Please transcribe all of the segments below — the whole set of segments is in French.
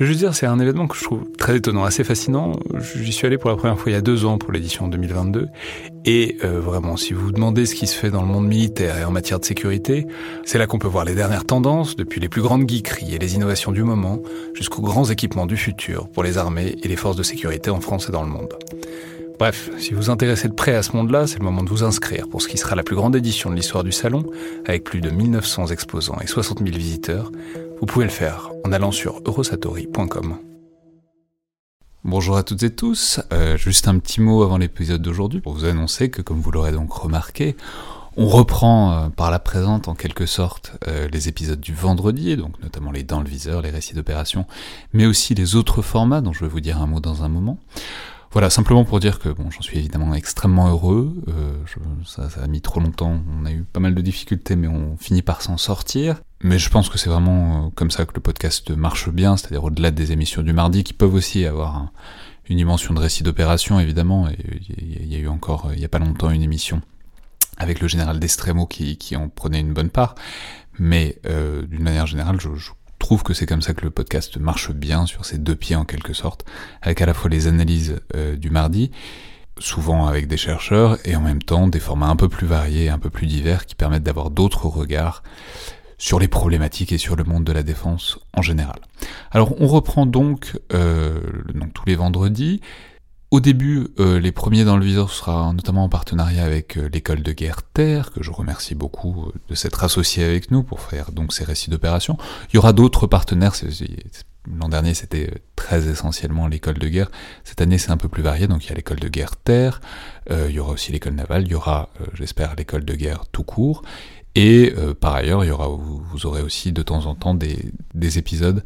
Je veux juste dire, c'est un événement que je trouve très étonnant, assez fascinant. J'y suis allé pour la première fois il y a deux ans pour l'édition 2022. Et euh, vraiment, si vous vous demandez ce qui se fait dans le monde militaire et en matière de sécurité, c'est là qu'on peut voir les dernières tendances, depuis les plus grandes geekeries et les innovations du moment, jusqu'aux grands équipements du futur pour les armées et les forces de sécurité en France et dans le monde. Bref, si vous vous intéressez de près à ce monde-là, c'est le moment de vous inscrire pour ce qui sera la plus grande édition de l'histoire du salon, avec plus de 1900 exposants et 60 000 visiteurs, vous pouvez le faire en allant sur eurosatori.com. Bonjour à toutes et tous, euh, juste un petit mot avant l'épisode d'aujourd'hui pour vous annoncer que comme vous l'aurez donc remarqué, on reprend euh, par la présente en quelque sorte euh, les épisodes du vendredi, donc notamment les dans le viseur, les récits d'opération, mais aussi les autres formats dont je vais vous dire un mot dans un moment. Voilà, simplement pour dire que bon, j'en suis évidemment extrêmement heureux. Euh, ça, ça, a mis trop longtemps. On a eu pas mal de difficultés, mais on finit par s'en sortir. Mais je pense que c'est vraiment euh, comme ça que le podcast marche bien, c'est-à-dire au-delà des émissions du mardi, qui peuvent aussi avoir une dimension de récit d'opération, évidemment. Il y, a eu encore, il y a pas longtemps, une émission avec le général Destremo qui, qui en prenait une bonne part. Mais euh, d'une manière générale, je, je trouve que c'est comme ça que le podcast marche bien sur ses deux pieds en quelque sorte, avec à la fois les analyses euh, du mardi, souvent avec des chercheurs, et en même temps des formats un peu plus variés, un peu plus divers, qui permettent d'avoir d'autres regards sur les problématiques et sur le monde de la défense en général. Alors on reprend donc, euh, donc tous les vendredis, au début, euh, les premiers dans le viseur sera notamment en partenariat avec euh, l'école de guerre Terre, que je remercie beaucoup euh, de s'être associé avec nous pour faire donc ces récits d'opération. Il y aura d'autres partenaires. L'an dernier, c'était très essentiellement l'école de guerre. Cette année, c'est un peu plus varié. Donc, il y a l'école de guerre Terre. il y aura aussi l'école navale. Il y aura, j'espère, l'école de guerre tout court. Et par ailleurs, il y aura, vous, aurez aussi de temps en temps des, des épisodes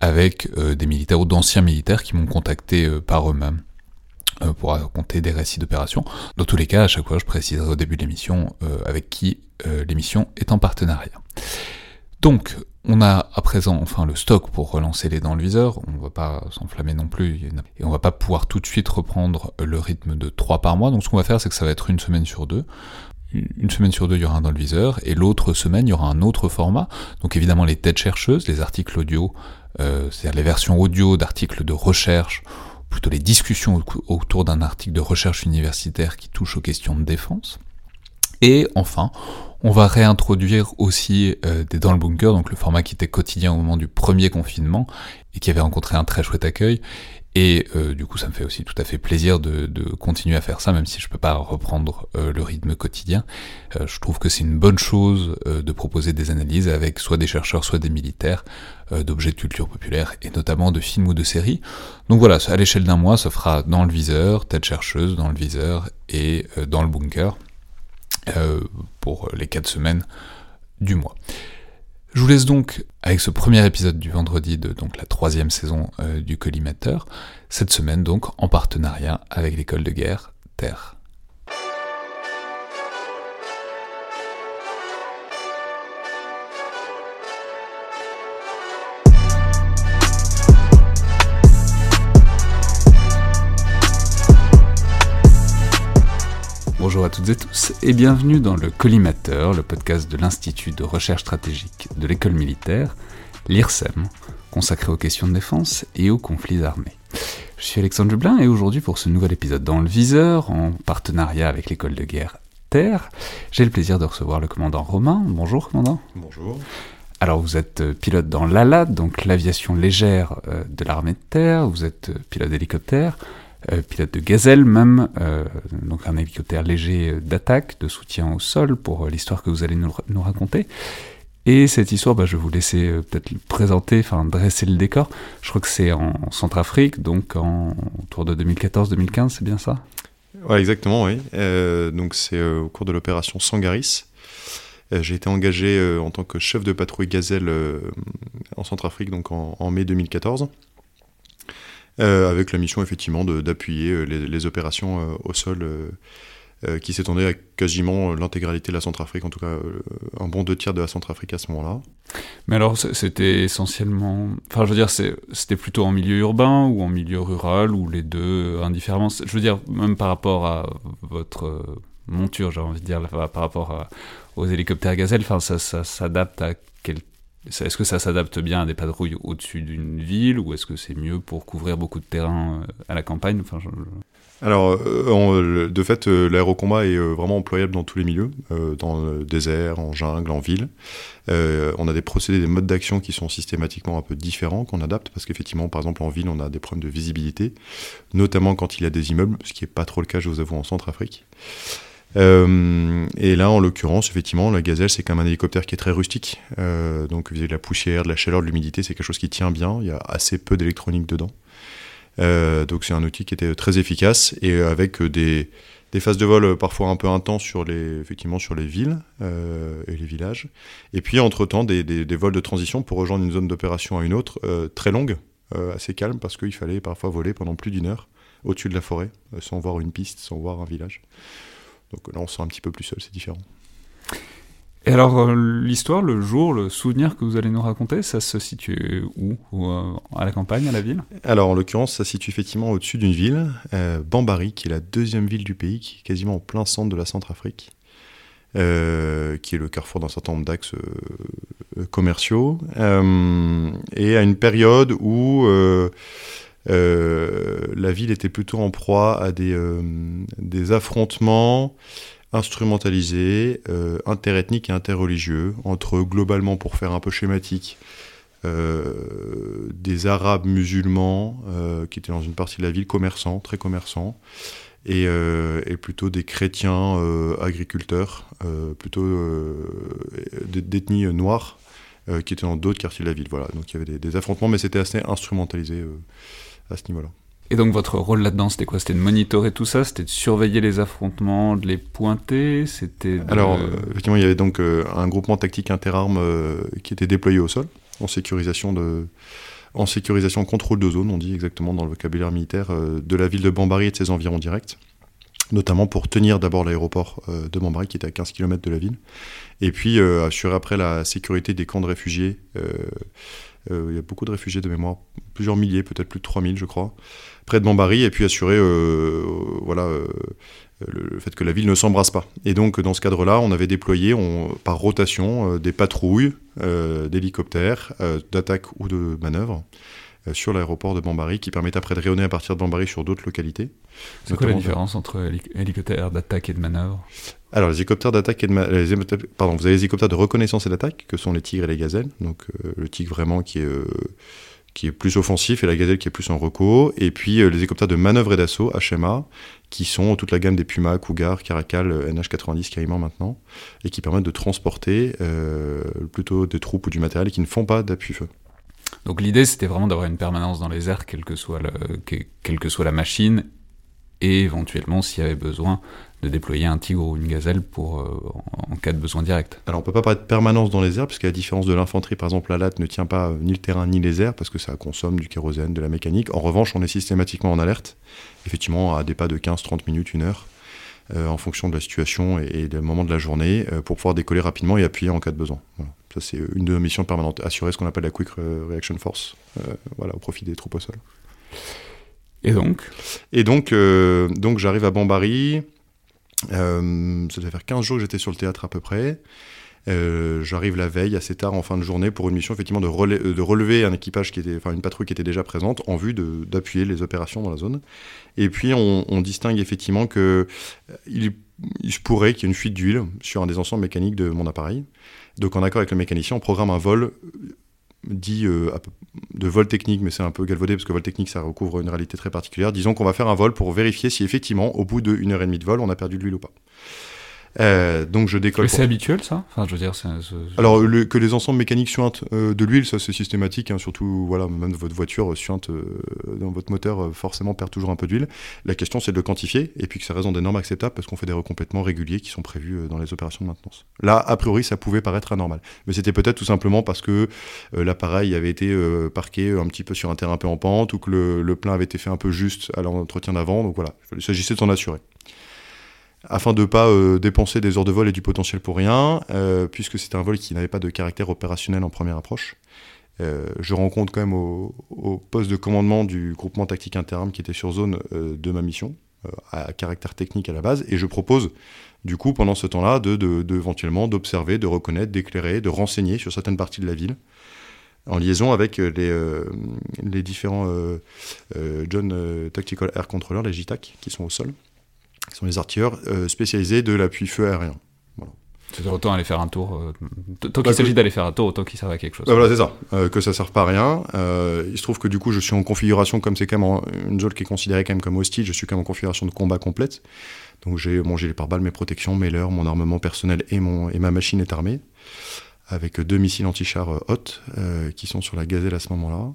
avec des militaires ou d'anciens militaires qui m'ont contacté par eux-mêmes euh, pour raconter des récits d'opération. Dans tous les cas, à chaque fois, je préciserai au début de l'émission euh, avec qui euh, l'émission est en partenariat. Donc, on a à présent enfin le stock pour relancer les dans le viseur, on va pas s'enflammer non plus, et on va pas pouvoir tout de suite reprendre le rythme de 3 par mois, donc ce qu'on va faire c'est que ça va être une semaine sur deux. Une semaine sur deux, il y aura un dans le viseur, et l'autre semaine, il y aura un autre format. Donc évidemment, les têtes chercheuses, les articles audio, c'est-à-dire les versions audio d'articles de recherche, plutôt les discussions autour d'un article de recherche universitaire qui touche aux questions de défense. Et enfin, on va réintroduire aussi euh, des dans le bunker, donc le format qui était quotidien au moment du premier confinement et qui avait rencontré un très chouette accueil, et euh, du coup, ça me fait aussi tout à fait plaisir de, de, continuer à faire ça, même si je peux pas reprendre euh, le rythme quotidien. Euh, je trouve que c'est une bonne chose de proposer des analyses avec soit des chercheurs, soit des militaires d'objets de culture populaire, et notamment de films ou de séries. Donc voilà, à l'échelle d'un mois, ça fera dans le viseur, tête chercheuse, dans le viseur et dans le bunker pour les quatre semaines du mois. Je vous laisse donc avec ce premier épisode du vendredi de donc la troisième saison euh, du collimateur, cette semaine donc en partenariat avec l'école de guerre Terre. Bonjour à toutes et tous et bienvenue dans le Collimateur, le podcast de l'Institut de recherche stratégique de l'école militaire, l'IRSEM, consacré aux questions de défense et aux conflits armés. Je suis Alexandre Dublin et aujourd'hui pour ce nouvel épisode dans le viseur, en partenariat avec l'école de guerre Terre, j'ai le plaisir de recevoir le commandant Romain. Bonjour commandant. Bonjour. Alors vous êtes euh, pilote dans l'ALAD, donc l'aviation légère euh, de l'armée de terre, vous êtes euh, pilote d'hélicoptère, pilote de Gazelle même, euh, donc un hélicoptère léger euh, d'attaque, de soutien au sol pour l'histoire que vous allez nous, raconter. Et cette histoire, bah, je vais vous laisser peut-être présenter, enfin dresser le décor. Je crois que c'est en Centrafrique, donc en, autour de 2014-2015, c'est bien ça? Ouais, exactement, oui. Euh, donc c'est au cours de l'opération Sangaris. J'ai été engagé en tant que chef de patrouille Gazelle en Centrafrique, donc en mai 2014. Euh, avec la mission effectivement d'appuyer euh, les, opérations euh, au sol qui s'étendait à quasiment l'intégralité de la Centrafrique, en tout cas un bon deux tiers de la Centrafrique à ce moment-là. Mais alors c'était essentiellement, enfin je veux dire c'était plutôt en milieu urbain ou en milieu rural ou les deux indifféremment? Je veux dire même par rapport à votre monture, j'ai envie de dire par rapport aux hélicoptères Gazelle, enfin ça, s'adapte à est-ce que ça s'adapte bien à des patrouilles au-dessus d'une ville ou est-ce que c'est mieux pour couvrir beaucoup de terrain à la campagne? Alors, euh, de fait, euh, l'aérocombat est euh, vraiment employable dans tous les milieux, dans le désert, en jungle, en ville. on a des procédés, des modes d'action qui sont systématiquement un peu différents, qu'on adapte, parce qu'effectivement, par exemple, en ville, on a des problèmes de visibilité, notamment quand il y a des immeubles, ce qui n'est pas trop le cas, je vous avoue, en Centrafrique. Et là, en l'occurrence, effectivement, la gazelle, c'est comme un hélicoptère qui est très rustique. donc, vis-à-vis de la poussière, de la chaleur, de l'humidité, c'est quelque chose qui tient bien. Il y a assez peu d'électronique dedans. Euh, donc c'est un outil qui était très efficace et avec des, phases de vol parfois un peu intenses sur les, effectivement sur les villes euh, et les villages. Et puis entre-temps des, vols de transition pour rejoindre une zone d'opération à une autre euh, très longue, assez calme parce qu'il fallait parfois voler pendant plus d'une heure au-dessus de la forêt sans voir une piste, sans voir un village. Donc là on se sent un petit peu plus seul, c'est différent. Et alors, euh, l'histoire, le jour, le souvenir que vous allez nous raconter, ça se situe où, euh, À la campagne, à la ville? Alors, en l'occurrence, ça se situe effectivement au-dessus d'une ville, euh, Bambari, qui est la deuxième ville du pays, qui est quasiment en plein centre de la Centrafrique, qui est le carrefour d'un certain nombre d'axes commerciaux, et à une période où la ville était plutôt en proie à des, des affrontements instrumentalisé, euh, interethnique et interreligieux, entre globalement, pour faire un peu schématique, euh, des Arabes musulmans euh, qui étaient dans une partie de la ville, commerçants, très commerçants, et, plutôt des chrétiens agriculteurs, plutôt d'ethnie noire, qui étaient dans d'autres quartiers de la ville. Voilà, donc il y avait des affrontements, mais c'était assez instrumentalisé à ce niveau-là. Et donc votre rôle là-dedans, c'était quoi? C'était de monitorer tout ça? C'était de surveiller les affrontements, de les pointer? C'était Alors, euh, effectivement, il y avait donc euh, un groupement tactique interarmes euh, qui était déployé au sol, en sécurisation de... En sécurisation contrôle de zone, on dit exactement dans le vocabulaire militaire, de la ville de Bambari et de ses environs directs notamment pour tenir d'abord l'aéroport de Bambari qui était à 15 km de la ville, et puis assurer après la sécurité des camps de réfugiés. Il y a beaucoup de réfugiés de mémoire, plusieurs milliers, peut-être plus de 3000 je crois, près de Bambari et puis assurer euh, voilà, euh, le, fait que la ville ne s'embrasse pas. Et donc dans ce cadre-là, on avait déployé par rotation euh, des patrouilles d'hélicoptères, d'attaque ou de manœuvre sur l'aéroport de Bambari qui permettent après de rayonner à partir de Bambari sur d'autres localités. C'est quoi la différence entre hélicoptères d'attaque et de manœuvre? Alors les hélicoptères d'attaque et de pardon, vous avez les hélicoptères de reconnaissance et d'attaque que sont les tigres et les gazelles. Donc le tigre vraiment qui est qui est plus offensif, et la Gazelle qui est plus en reco, et puis euh, les hélicoptères de manœuvre et d'assaut, HMA, qui sont toute la gamme des Puma, Cougar, Caracal, NH90 carrément maintenant, et qui permettent de transporter euh, plutôt des troupes ou du matériel et qui ne font pas d'appui-feu. Donc l'idée c'était vraiment d'avoir une permanence dans les airs, quelle que soit, le, quelle que soit la machine, et éventuellement s'il y avait besoin de déployer un tigre ou une gazelle pour, euh, en cas de besoin direct. Alors on peut pas parler de permanence dans les airs, puisqu'à la différence de l'infanterie, par exemple, la latte ne tient pas euh, ni le terrain ni les airs, parce que ça consomme du kérosène, de la mécanique. En revanche, on est systématiquement en alerte, effectivement à des pas de 15-30 minutes, une heure, euh, en fonction de la situation et, du moment de la journée, pour pouvoir décoller rapidement et appuyer en cas de besoin. Ça c'est une de nos missions permanentes, assurer ce qu'on appelle la Quick Reaction Force, voilà, au profit des troupes au sol. Et donc? Et donc, donc j'arrive à Bambari, euh, ça devait faire 15 jours que j'étais sur le théâtre à peu près. Euh, j'arrive la veille assez tard en fin de journée pour une mission effectivement de, de relever un équipage qui était, enfin une patrouille qui était déjà présente en vue d'appuyer les opérations dans la zone. Et puis on, distingue effectivement que euh, il, il se pourrait qu'il y ait une fuite d'huile sur un des ensembles mécaniques de mon appareil. Donc en accord avec le mécanicien, on programme un vol dit euh, de vol technique, mais c'est un peu galvaudé parce que vol technique ça recouvre une réalité très particulière. Disons qu'on va faire un vol pour vérifier si effectivement, au bout d'une heure et demie de vol, on a perdu de l'huile ou pas. Euh, donc je décolle. C'est habituel ça? Enfin, je veux dire, Alors que les ensembles mécaniques suintent euh, de l'huile, ça c'est systématique. Hein, surtout, voilà, même votre voiture suinte dans votre moteur, forcément perd toujours un peu d'huile. La question c'est de le quantifier et puis que ça reste dans des normes acceptables parce qu'on fait des recomplètements réguliers qui sont prévus dans les opérations de maintenance. Là, a priori, ça pouvait paraître anormal, mais c'était peut-être tout simplement parce que l'appareil avait été parqué un petit peu sur un terrain un peu en pente ou que le, le plein avait été fait un peu juste à l'entretien d'avant. Donc voilà, il s'agissait de s'en assurer. Afin de ne pas euh, dépenser des heures de vol et du potentiel pour rien, euh, puisque c'était un vol qui n'avait pas de caractère opérationnel en première approche. Euh, je rends compte quand même au, poste de commandement du groupement tactique interarmes qui était sur zone de ma mission, à caractère technique à la base, et je propose du coup pendant ce temps-là de, de, éventuellement d'observer, de reconnaître, d'éclairer, de renseigner sur certaines parties de la ville, en liaison avec les, différents John Tactical Air Controllers, les JTAC, qui sont au sol qui sont les artilleurs euh, spécialisés de l'appui feu aérien. C'est autant aller faire un tour. Euh, tant qu'il bah, s'agit d'aller faire un tour, autant qu'il serve à quelque chose. Bah, voilà, c'est ça. Euh, que ça ne serve pas à rien. il se trouve que du coup, je suis en configuration, comme c'est quand même une zone qui est considérée quand même comme hostile, je suis quand même en configuration de combat complète. Donc j'ai mon gilet pare-balles, mes protections, mes leurres, mon armement personnel et, mon, et ma machine est armée. Avec deux missiles anti-char hot qui sont sur la gazelle à ce moment-là.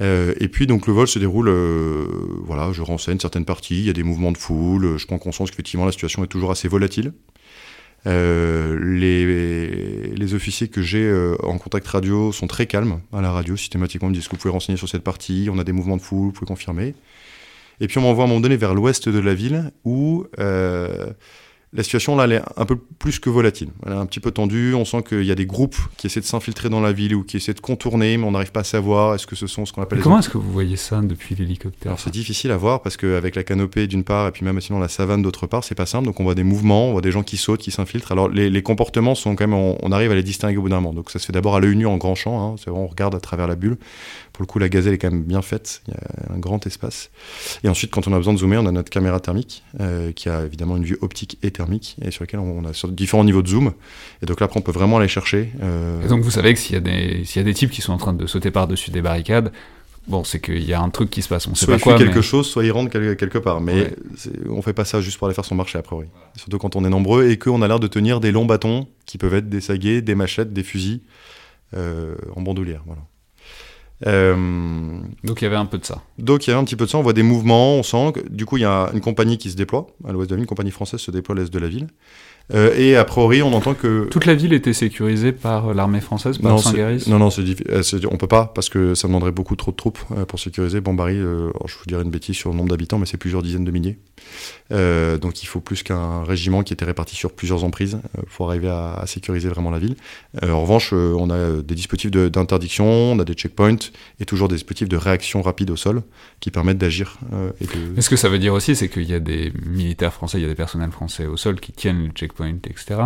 Euh, et puis donc le vol se déroule, euh, voilà, je renseigne certaines parties, il y a des mouvements de foule, je prends conscience qu'effectivement la situation est toujours assez volatile. Euh, les, les, officiers que j'ai en contact radio sont très calmes à la radio, systématiquement ils me disent que vous pouvez renseigner sur cette partie, on a des mouvements de foule, vous pouvez confirmer. Et puis on m'envoie à un moment donné vers l'ouest de la ville où la situation là, elle est un peu plus que volatile. Elle est un petit peu tendue. On sent qu'il y a des groupes qui essaient de s'infiltrer dans la ville ou qui essaient de contourner, mais on n'arrive pas à savoir. Est-ce que ce sont ce qu'on appelle. comment est-ce que vous voyez ça depuis l'hélicoptère c'est difficile à voir parce qu'avec la canopée d'une part et puis même sinon la savane d'autre part, c'est pas simple. Donc on voit des mouvements, on voit des gens qui sautent, qui s'infiltrent. Alors les, comportements sont quand même, on, arrive à les distinguer au bout d'un moment. Donc ça se fait d'abord à l'œil nu en grand champ. Hein. On regarde à travers la bulle. Pour le coup, la gazelle est quand même bien faite. Il y a un grand espace. Et ensuite, quand on a besoin de zoomer, on a notre caméra thermique euh, qui a évidemment une vue optique et thermique et sur laquelle on a sur différents niveaux de zoom. Et donc là, après, on peut vraiment aller chercher. Euh, et donc, vous savez que s'il y, a des, s'il y a des types qui sont en train de sauter par-dessus des barricades, Bon, c'est qu'il y a un truc qui se passe, on sait soit pas quoi. quelque chose, soit ils rentrent quelque part. Mais on fait pas ça juste pour aller faire son marché, a priori. Surtout quand on est nombreux et qu'on a l'air de tenir des longs bâtons qui peuvent être des saguets, des machettes, des fusils euh, en bandoulière. Voilà. Euh, donc il y avait un peu de ça. Donc il y avait un petit peu de ça, on voit des mouvements, on sent que du coup il y a une compagnie qui se déploie à l'ouest de la ville, une compagnie française se déploie à l'est de la ville. Euh, et a priori, on entend que... Toute la ville était sécurisée par l'armée française, par Saint-Garis Non, non. On peut pas, parce que ça demanderait beaucoup trop de troupes euh, pour sécuriser. Bombari, euh, je vous dirais une bêtise sur le nombre d'habitants, mais c'est plusieurs dizaines de milliers. Donc il faut plus qu'un régiment qui était réparti sur plusieurs emprises pour arriver à, sécuriser vraiment la ville. en revanche, on a des dispositifs d'interdiction, on a des checkpoints, et toujours des dispositifs de réaction rapide au sol qui permettent d'agir. Et Ce que ça veut dire aussi, c'est qu'il y a des militaires français, il y a des personnels français au sol qui tiennent le checkpoint etc.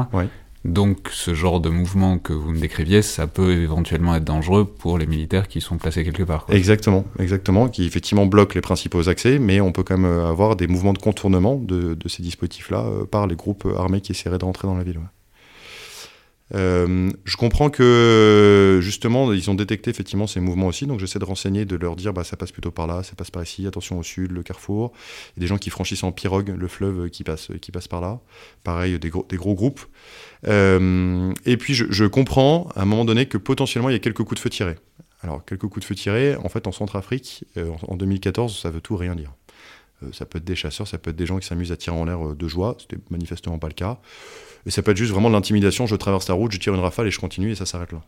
Donc ce genre de mouvement que vous me décriviez, ça peut éventuellement être dangereux pour les militaires qui sont placés quelque part. Exactement, exactement, qui effectivement bloquent les principaux accès, mais on peut quand même avoir des mouvements de contournement de, ces dispositifs-là euh, par les groupes armés qui essaieraient de rentrer dans la ville. Euh, je comprends que justement ils ont détecté effectivement ces mouvements aussi, donc j'essaie de renseigner, de leur dire bah ça passe plutôt par là, ça passe par ici, attention au sud, le carrefour. Il y a des gens qui franchissent en pirogue le fleuve qui passe, qui passe par là. Pareil, des gros, des gros groupes. Euh, et puis je, comprends à un moment donné que potentiellement il y a quelques coups de feu tirés. Alors quelques coups de feu tirés, en fait en Centrafrique, euh, en 2014, ça veut tout rien dire. Ça peut être des chasseurs, ça peut être des gens qui s'amusent à tirer en l'air de joie, c'était manifestement pas le cas. Et ça peut être juste vraiment de l'intimidation, je traverse la route, je tire une rafale et je continue et ça s'arrête là.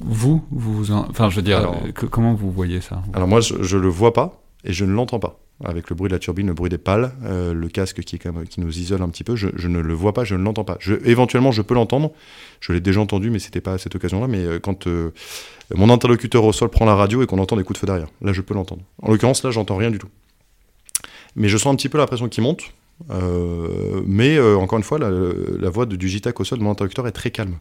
vous, vous enfin, je veux dire, comment vous voyez ça Alors moi, je, ne le vois pas et je ne l'entends pas. Avec le bruit de la turbine, le bruit des pales, euh, le casque qui, est quand même, qui nous isole un petit peu, je, ne le vois pas, je ne l'entends pas. Je, éventuellement, je peux l'entendre. Je l'ai déjà entendu, mais c'était pas à cette occasion-là. Mais euh, quand euh, mon interlocuteur au sol prend la radio et qu'on entend des coups de feu derrière, là, je peux l'entendre. En l'occurrence, là, j'entends rien du tout. Mais je sens un petit peu la pression qui monte. Euh, mais euh, encore une fois, la, voix de, du JTAC au sol de mon interlocuteur est très calme.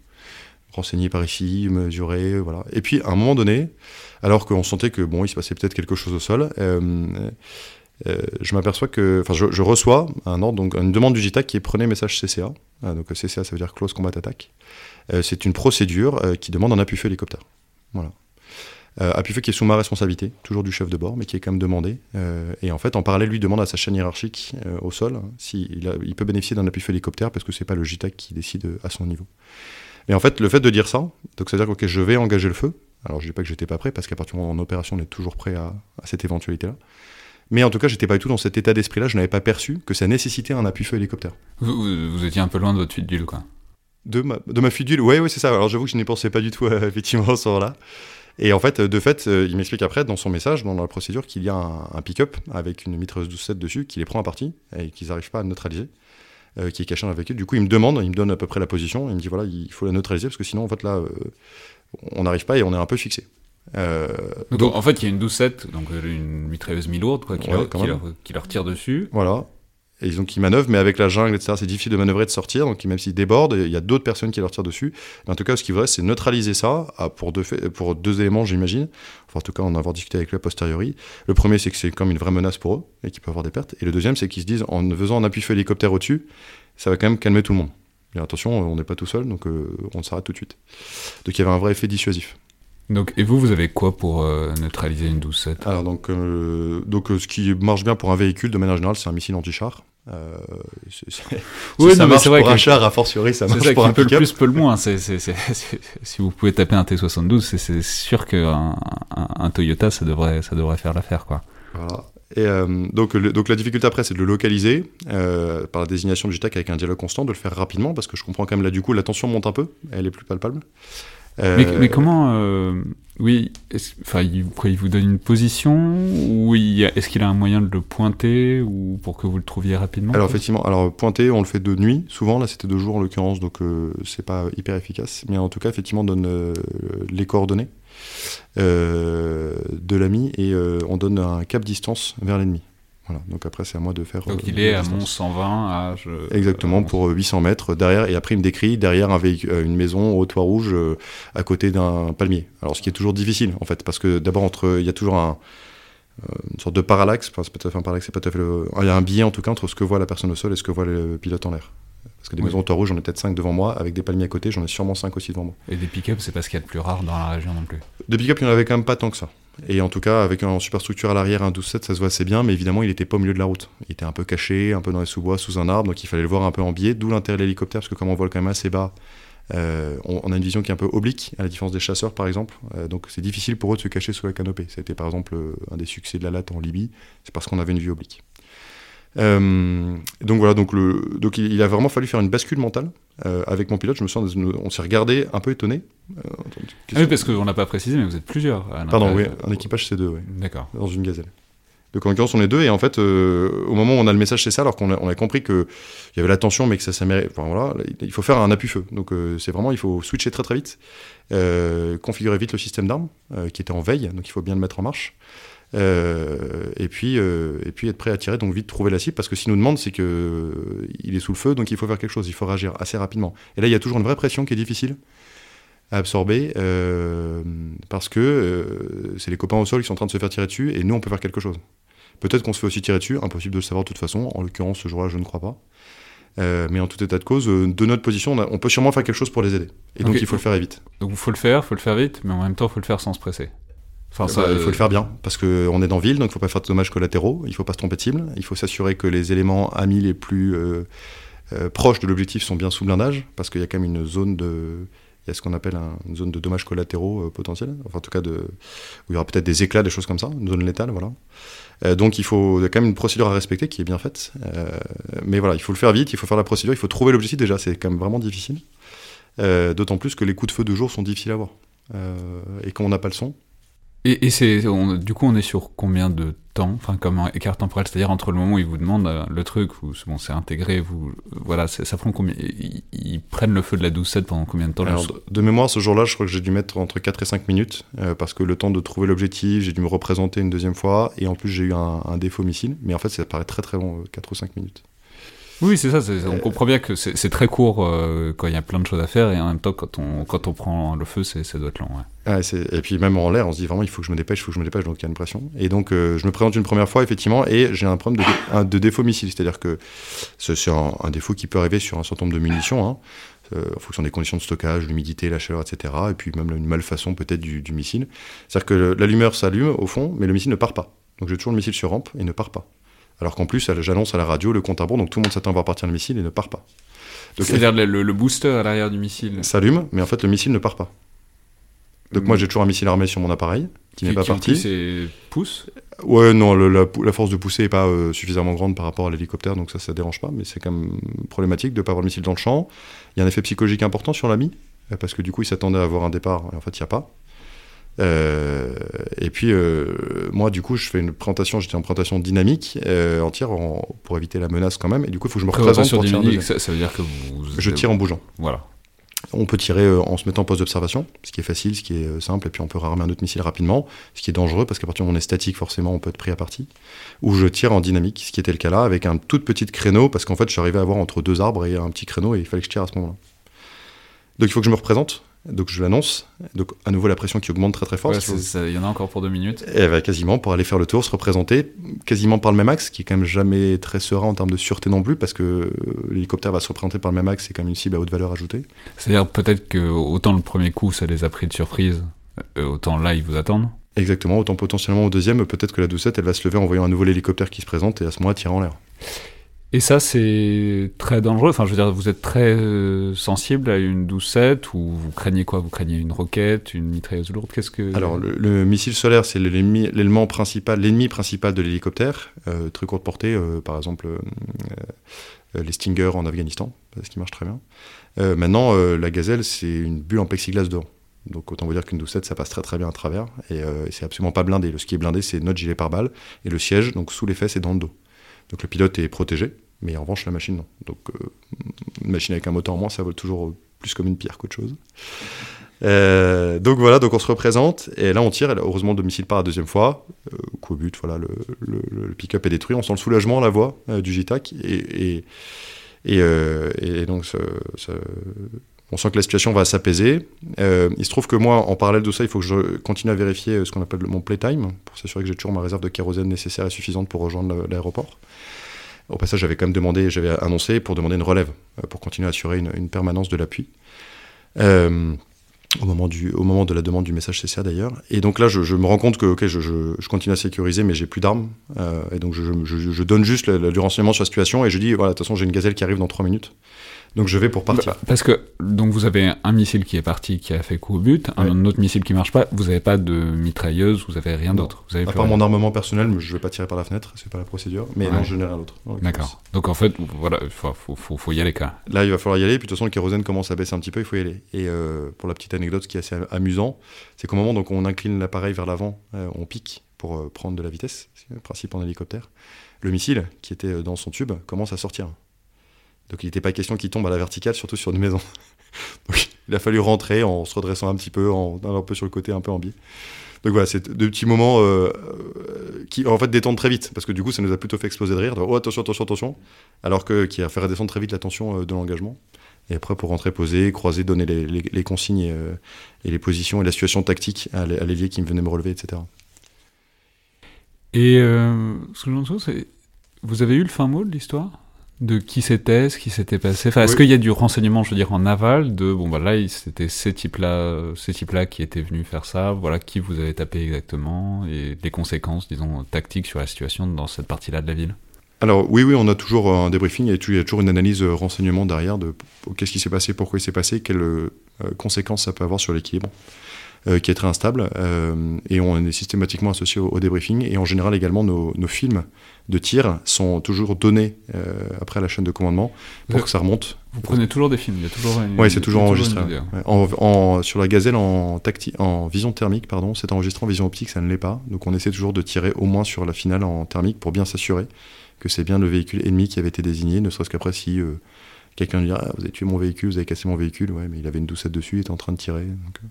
Renseigné par ici, mesuré, voilà. Et puis, à un moment donné, alors qu'on sentait que bon, il se passait peut-être quelque chose au sol, euh, je m'aperçois que, enfin, je, reçois un ordre, donc une demande du JTAC qui est prenez message CCA. Ah, donc CCA, ça veut dire Close Combat Attack. c'est une procédure qui demande un appui feu hélicoptère. Voilà euh, fait qui est sous ma responsabilité, toujours du chef de bord, mais qui est quand même demandé. Euh, et en fait, en parallèle, lui demande à sa chaîne hiérarchique euh, au sol hein, s'il il peut bénéficier d'un appui hélicoptère parce que c'est pas le JTAC qui décide euh, à son niveau. Et en fait, le fait de dire ça, donc c'est-à-dire que je vais engager le feu. Alors, je dis pas que j'étais pas prêt parce qu'à partir du moment où en opération, on est toujours prêt à, cette éventualité-là. Mais en tout cas, j'étais pas du tout dans cet état d'esprit-là. Je n'avais pas perçu que ça nécessitait un appui feu hélicoptère. Vous, étiez un peu loin de votre fuite d'huile, quoi. De ma, de ma fuite d'huile, ouais, ouais, c'est ça. Alors j'avoue que je n'y pensais pas du tout, effectivement, ce là Et en fait, de fait, il m'explique après dans son message, dans la procédure, qu'il y a un, pick-up avec une mitrailleuse 12-7 dessus qui les prend à partie et qu'ils n'arrivent pas à neutraliser. qui est caché dans la véhicule. Du coup, il me demande, il me donne à peu près la position, il me dit voilà, il faut la neutraliser parce que sinon, en fait, là, on n'arrive pas et on est un peu fixé. Euh, donc, en fait, il y a une 12-7, donc une mitrailleuse mi-lourde, quoi, qui, leur, qui, leur, tire dessus. Voilà. Et donc ils manœuvrent, mais avec la jungle, etc., c'est difficile de manœuvrer, de sortir. Donc même s'ils débordent, il y a d'autres personnes qui leur tirent dessus. en tout cas, ce qu'il faudrait, c'est neutraliser ça pour deux, pour deux éléments, j'imagine. Enfin, en tout cas, en avoir discuté avec eux a posteriori. Le premier, c'est que c'est comme une vraie menace pour eux et qu'ils peuvent avoir des pertes. Et le deuxième, c'est qu'ils se disent, en faisant un appui feu hélicoptère au-dessus, ça va quand même calmer tout le monde. Mais attention, on n'est pas tout seul, donc euh, on s'arrête tout de suite. Donc il y avait un vrai effet dissuasif. Donc, et vous, vous avez quoi pour euh, neutraliser une 12-7 Alors, donc, euh, donc ce qui marche bien pour un véhicule, de manière générale, c'est un missile anti-char. oui, ça marche pour un char, a fortiori, ça marche pour un peu le plus, peu le moins. si vous pouvez taper un T72, c'est sûr qu'un un, Toyota, ça devrait, ça devrait faire l'affaire, quoi. Voilà. Et donc, donc la difficulté après, c'est de le localiser par la désignation du TAC avec un dialogue constant, de le faire rapidement, parce que je comprends quand même là, du coup, la tension monte un peu, elle est plus palpable. Mais, mais, comment, euh, oui, enfin, il, il, vous donne une position ou est-ce qu'il a un moyen de le pointer ou pour que vous le trouviez rapidement Alors effectivement, alors pointer, on le fait de nuit souvent. Là, c'était de jour en l'occurrence, donc euh, c'est pas hyper efficace. Mais en tout cas, effectivement, on donne euh, les coordonnées de l'ami et on donne un cap distance vers l'ennemi. Voilà, donc après, c'est à moi de faire. Donc euh, il est à Mont 120, à. Exactement, pour 800 mètres derrière. Et après, il me décrit derrière un véhicule, euh, une maison au toit rouge euh, à côté d'un palmier. Alors, ce qui est toujours difficile, en fait, parce que d'abord, entre, il y a toujours un, une sorte de parallaxe. Enfin, c'est pas tout à fait un parallaxe, c'est pas tout à fait le. Il y a un biais, en tout cas, entre ce que voit la personne au sol et ce que voit le pilote en l'air. Parce que des maisons au toit rouge, j'en ai peut-être 5 devant moi, avec des palmiers à côté, j'en ai sûrement 5 aussi devant moi. Et des pick-up, c'est pas ce qu'il y a de plus rare dans la région non plus Des pick-up, il n'y en avait quand même pas tant que ça. Et en tout cas, avec un superstructure à l'arrière, un 12-7, ça se voit assez bien, mais évidemment, il n'était pas au milieu de la route. Il était un peu caché, un peu dans les sous-bois, sous un arbre, donc il fallait le voir un peu en biais, d'où l'intérêt de l'hélicoptère, parce que comme on voit quand même assez bas, euh, on, a une vision qui est un peu oblique, à la différence des chasseurs par exemple. Euh, donc c'est difficile pour eux de se cacher sous la canopée. Été par exemple euh, un des succès de la latte en Libye, c'est parce qu'on avait une vue oblique. Donc voilà, donc, le, donc il, a vraiment fallu faire une bascule mentale avec mon pilote. Je me sens, on s'est regardé un peu étonné. ah oui, parce qu'on n'a pas précisé, mais vous êtes plusieurs. Pardon, oui, un équipage C2, oui. D'accord. Dans une gazelle. Donc en l'occurrence, on est deux, et en fait, euh, au moment où on a le message, c'est ça, alors qu'on a, on a compris qu'il y avait la tension, mais que ça s'améliorait. Enfin voilà, il faut faire un appui-feu. Donc euh, c'est vraiment, il faut switcher très très vite, euh, configurer vite le système d'armes, qui était en veille, donc il faut bien le mettre en marche. Et puis et puis être prêt à tirer donc vite trouver la cible parce que s'il nous demande c'est que il est sous le feu donc il faut faire quelque chose il faut réagir assez rapidement et là il y a toujours une vraie pression qui est difficile à absorber parce que c'est les copains au sol qui sont en train de se faire tirer dessus et nous on peut faire quelque chose Peut-être qu'on se fait aussi tirer dessus, impossible de le savoir de toute façon. En l'occurrence, ce jour-là, je ne crois pas. Euh, mais en tout état de cause, euh, de notre position, on, peut sûrement faire quelque chose pour les aider. Et donc, il faut le faire vite. Donc, il faut le faire, il faut le faire vite, mais en même temps, il faut le faire sans se presser. Enfin, ça, il faut le faire bien, parce qu'on est dans ville, donc il ne faut pas faire de dommages collatéraux, il ne faut pas se tromper de cible, il faut s'assurer que les éléments amis les plus euh, proches de l'objectif sont bien sous blindage, parce qu'il y a quand même une zone de, il y a ce qu'on appelle une zone de dommages collatéraux potentiels, enfin en tout cas de, où il y aura peut-être des éclats, des choses comme ça, une zone létale, voilà. Euh, donc il faut quand même une procédure à respecter qui est bien faite. Euh, mais voilà, il faut le faire vite, il faut faire la procédure, il faut trouver l'objectif déjà, c'est quand même vraiment difficile. Euh, d'autant plus que les coups de feu de jour sont difficiles à voir. et quand on n'a pas le son, et, c'est, du coup, on est sur combien de temps, enfin, comme un écart temporel, c'est-à-dire entre le moment où ils vous demandent euh, le truc, où bon, c'est intégré, vous, voilà, ça prend combien, ils, prennent le feu de la 12-7 pendant combien de temps De mémoire, ce jour-là, je crois que j'ai dû mettre entre 4 et 5 minutes, euh, parce que le temps de trouver l'objectif, j'ai dû me représenter une deuxième fois, et en plus, j'ai eu un, un défaut missile, mais en fait, ça paraît très très long, 4 euh, ou 5 minutes. Oui, c'est ça. On comprend bien que c'est très court euh, quand il y a plein de choses à faire et en même temps, quand on, quand on prend le feu, ça doit être long. Ouais. et puis même en l'air, on se dit vraiment, il faut que je me dépêche, il faut que je me dépêche, donc il y a une pression. Et donc, euh, je me présente une première fois, effectivement, et j'ai un problème de, de défaut missile. C'est-à-dire que c'est un, défaut qui peut arriver sur un certain nombre de munitions. Hein, euh, en fonction des conditions de stockage, l'humidité, la chaleur, etc. Et puis même une malfaçon peut-être du, du missile. C'est-à-dire que l'allumeur s'allume au fond, mais le missile ne part pas. Donc j'ai toujours le missile sur rampe et ne part pas. Alors qu'en plus, j'annonce à la radio le compte à rebours, donc tout le monde s'attend à voir partir le missile et ne part pas. C'est-à-dire le, booster à l'arrière du missile S'allume, mais en fait le missile ne part pas. Donc moi j'ai toujours un missile armé sur mon appareil qui n'est pas parti. C'est pousse Ouais, non, la, force de pousser n'est pas euh, suffisamment grande par rapport à l'hélicoptère, donc ça, ça dérange pas, mais c'est quand même problématique de ne pas avoir le missile dans le champ. Il y a un effet psychologique important sur l'ami, euh, parce que du coup il s'attendait à avoir un départ, et en fait il n'y a pas. Et puis, moi, du coup, je fais une présentation, j'étais en présentation dynamique entière pour éviter la menace quand même. Et du coup, il faut que je me représente pour dynamique, ça, ça, veut dire que vous... Je tire en bougeant. Voilà. On peut tirer euh, en se mettant en poste d'observation, ce qui est facile, ce qui est euh, simple, et puis on peut rarmer un autre missile rapidement, ce qui est dangereux parce qu'à partir du moment où on est statique, forcément, on peut être pris à partie. Ou je tire en dynamique, ce qui était le cas là, avec un tout petit créneau, parce qu'en fait, j'arrivais à avoir entre deux arbres et un petit créneau, et il fallait que je tire à ce moment-là. Donc il faut que je me représente, donc je l'annonce. Donc à nouveau la pression qui augmente très très fort. Il y en a encore pour deux minutes. Et bah, quasiment pour aller faire le tour, se représenter, quasiment par le même axe, qui est quand même jamais très serein en termes de sûreté non plus, parce que euh, l'hélicoptère va se représenter par le même axe, c'est quand même une cible à haute valeur ajoutée. C'est-à-dire peut-être que autant le premier coup ça les a pris de surprise, euh, autant là ils vous attendent. Exactement, autant potentiellement au deuxième, peut-être que la doucette elle va se lever en voyant un nouvel hélicoptère qui se présente et à ce moment-là tirer en l'air. Et ça, c'est très dangereux. Enfin, je veux dire, vous êtes très euh, sensible à une doucette ou vous craignez quoi? Vous craignez une roquette, une mitrailleuse lourde? Qu'est-ce que Alors, le, missile solaire, c'est l'élément principal, l'ennemi principal de l'hélicoptère. Euh, très courte portée, euh, par exemple, les Stinger en Afghanistan, ce qui marche très bien. maintenant, la gazelle, c'est une bulle en plexiglas d'or. Donc autant vous dire qu'une doucette, ça passe très très bien à travers. Et c'est absolument pas blindé. Ce qui est blindé, c'est notre gilet pare-balles et le siège, donc sous les fesses et dans le dos. Donc le pilote est protégé, mais en revanche la machine non. Donc euh, une machine avec un moteur en moins, ça vole toujours plus comme une pierre qu'autre chose. Euh, donc voilà, donc on se représente et là on tire. heureusement le missile part la deuxième fois. Euh, coup au but, voilà, le, pick-up est détruit. On sent le soulagement à la voix du JTAC et, et, donc on sent que la situation va s'apaiser. il se trouve que moi, en parallèle de ça, il faut que je continue à vérifier ce qu'on appelle mon playtime pour s'assurer que j'ai toujours ma réserve de kérosène nécessaire et suffisante pour rejoindre l'aéroport. Au passage, j'avais quand même demandé, j'avais annoncé pour demander une relève, euh, pour continuer à assurer une, permanence de l'appui. Euh, au moment, du, au moment de la demande du message CCA d'ailleurs. Et donc là, je, me rends compte que je, continue à sécuriser, mais j'ai plus d'armes. Euh, et donc je, donne juste le, renseignement sur la situation et je dis voilà, de toute façon, j'ai une gazelle qui arrive dans 3 minutes. Donc je vais pour partir. Bah, parce que donc vous avez un missile qui est parti, qui a fait coup au but, un autre missile qui marche pas. Vous n'avez pas de mitrailleuse, vous avez rien d'autre. Vous avez à part mon armement personnel, je vais pas tirer par la fenêtre, c'est pas la procédure. Mais non, je n'ai rien d'autre. D'accord. Donc en fait, voilà, il faut, faut, faut, y aller quand Là, il va falloir y aller. Puis de toute façon, le kérosène commence à baisser un petit peu, il faut y aller. Et euh, pour la petite anecdote, ce qui est assez amusant, c'est qu'au moment donc on incline l'appareil vers l'avant, euh, on pique pour euh, prendre de la vitesse, c'est le principe en hélicoptère. Le missile qui était dans son tube commence à sortir. Donc il n'était pas question qu'il tombe à la verticale, surtout sur une maison. Donc il a fallu rentrer en se redressant un petit peu, en allant un peu sur le côté, un peu en biais. Donc voilà, c'est deux petits moments euh, euh, qui en fait détendent très vite, parce que du coup ça nous a plutôt fait exploser de rire, oh attention, attention, attention, alors que qui a fait redescendre très vite la tension euh, de l'engagement. Et après pour rentrer poser, croiser, donner les, consignes et, les positions et la situation tactique à l'ailier qui me venait me relever, etc. Et ce que j'entends, c'est vous avez eu le fin mot de l'histoire? De qui c'était, ce qui s'était passé. Enfin, est-ce qu'il y a du renseignement, je veux dire, en aval de bon bah là, c'était ces types-là, ces types-là qui étaient venus faire ça. Voilà qui vous avez tapé exactement et les conséquences, disons, tactiques sur la situation dans cette partie-là de la ville? Alors oui, oui, on a toujours un débriefing, il y a toujours une analyse euh, renseignement derrière de qu'est-ce qui s'est passé, pourquoi il s'est passé, quelles euh, conséquences ça peut avoir sur l'équilibre. Euh, qui est très instable. Euh, et on est systématiquement associé au, débriefing. Et en général, également, nos, films de tir sont toujours donnés euh, après la chaîne de commandement pour que ça remonte. Vous prenez toujours des films, il y a toujours Oui, c'est toujours enregistré. En, sur la gazelle en, en vision thermique, pardon, c'est enregistré en vision optique, ça ne l'est pas. Donc on essaie toujours de tirer au moins sur la finale en thermique pour bien s'assurer que c'est bien le véhicule ennemi qui avait été désigné, ne serait-ce qu'après si quelqu'un dit ah, Vous avez tué mon véhicule, vous avez cassé mon véhicule, ouais, mais il avait une doucette dessus, il était en train de tirer. Donc,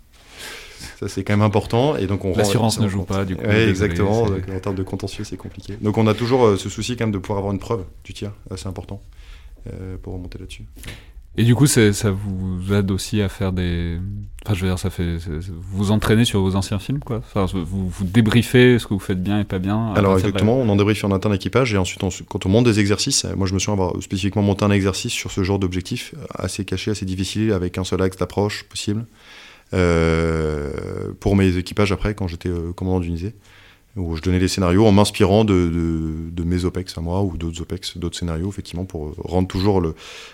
ça, c'est quand même important. Et donc, on L'assurance ne joue pas, du coup. Oui, exactement. en termes de contentieux, c'est compliqué. Donc, on a toujours euh, ce souci quand même de pouvoir avoir une preuve du tir. C'est important euh, pour remonter là-dessus. Et du coup, ça vous aide aussi à faire des. Enfin, je veux dire, ça fait. Vous entraînez sur vos anciens films, quoi? Enfin, vous, vous débriefez ce que vous faites bien et pas bien. Alors, exactement, on en débriefe en interne équipage et ensuite, quand on monte des exercices, moi je me souviens avoir spécifiquement monté un exercice sur ce genre d'objectif, assez caché, assez difficile, avec un seul axe d'approche possible. Euh, pour mes équipages après, quand j'étais euh, commandant d'unité, où je donnais des scénarios en m'inspirant de, de, mes OPEX à moi ou d'autres OPEX, d'autres scénarios, effectivement, pour rendre toujours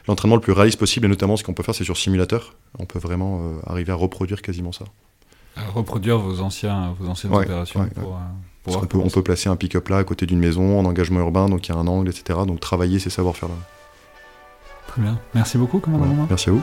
l'entraînement le, plus réaliste possible. Et notamment, ce qu'on peut faire, c'est sur simulateur. On peut vraiment euh, arriver à reproduire quasiment ça. À reproduire vos, anciens, vos anciennes opérations pour, on, peut, on peut placer un pick-up là à côté d'une maison en engagement urbain, donc il y a un angle, etc. Donc travailler ces savoir-faire là. Très bien. Merci beaucoup, commandant. Merci à vous.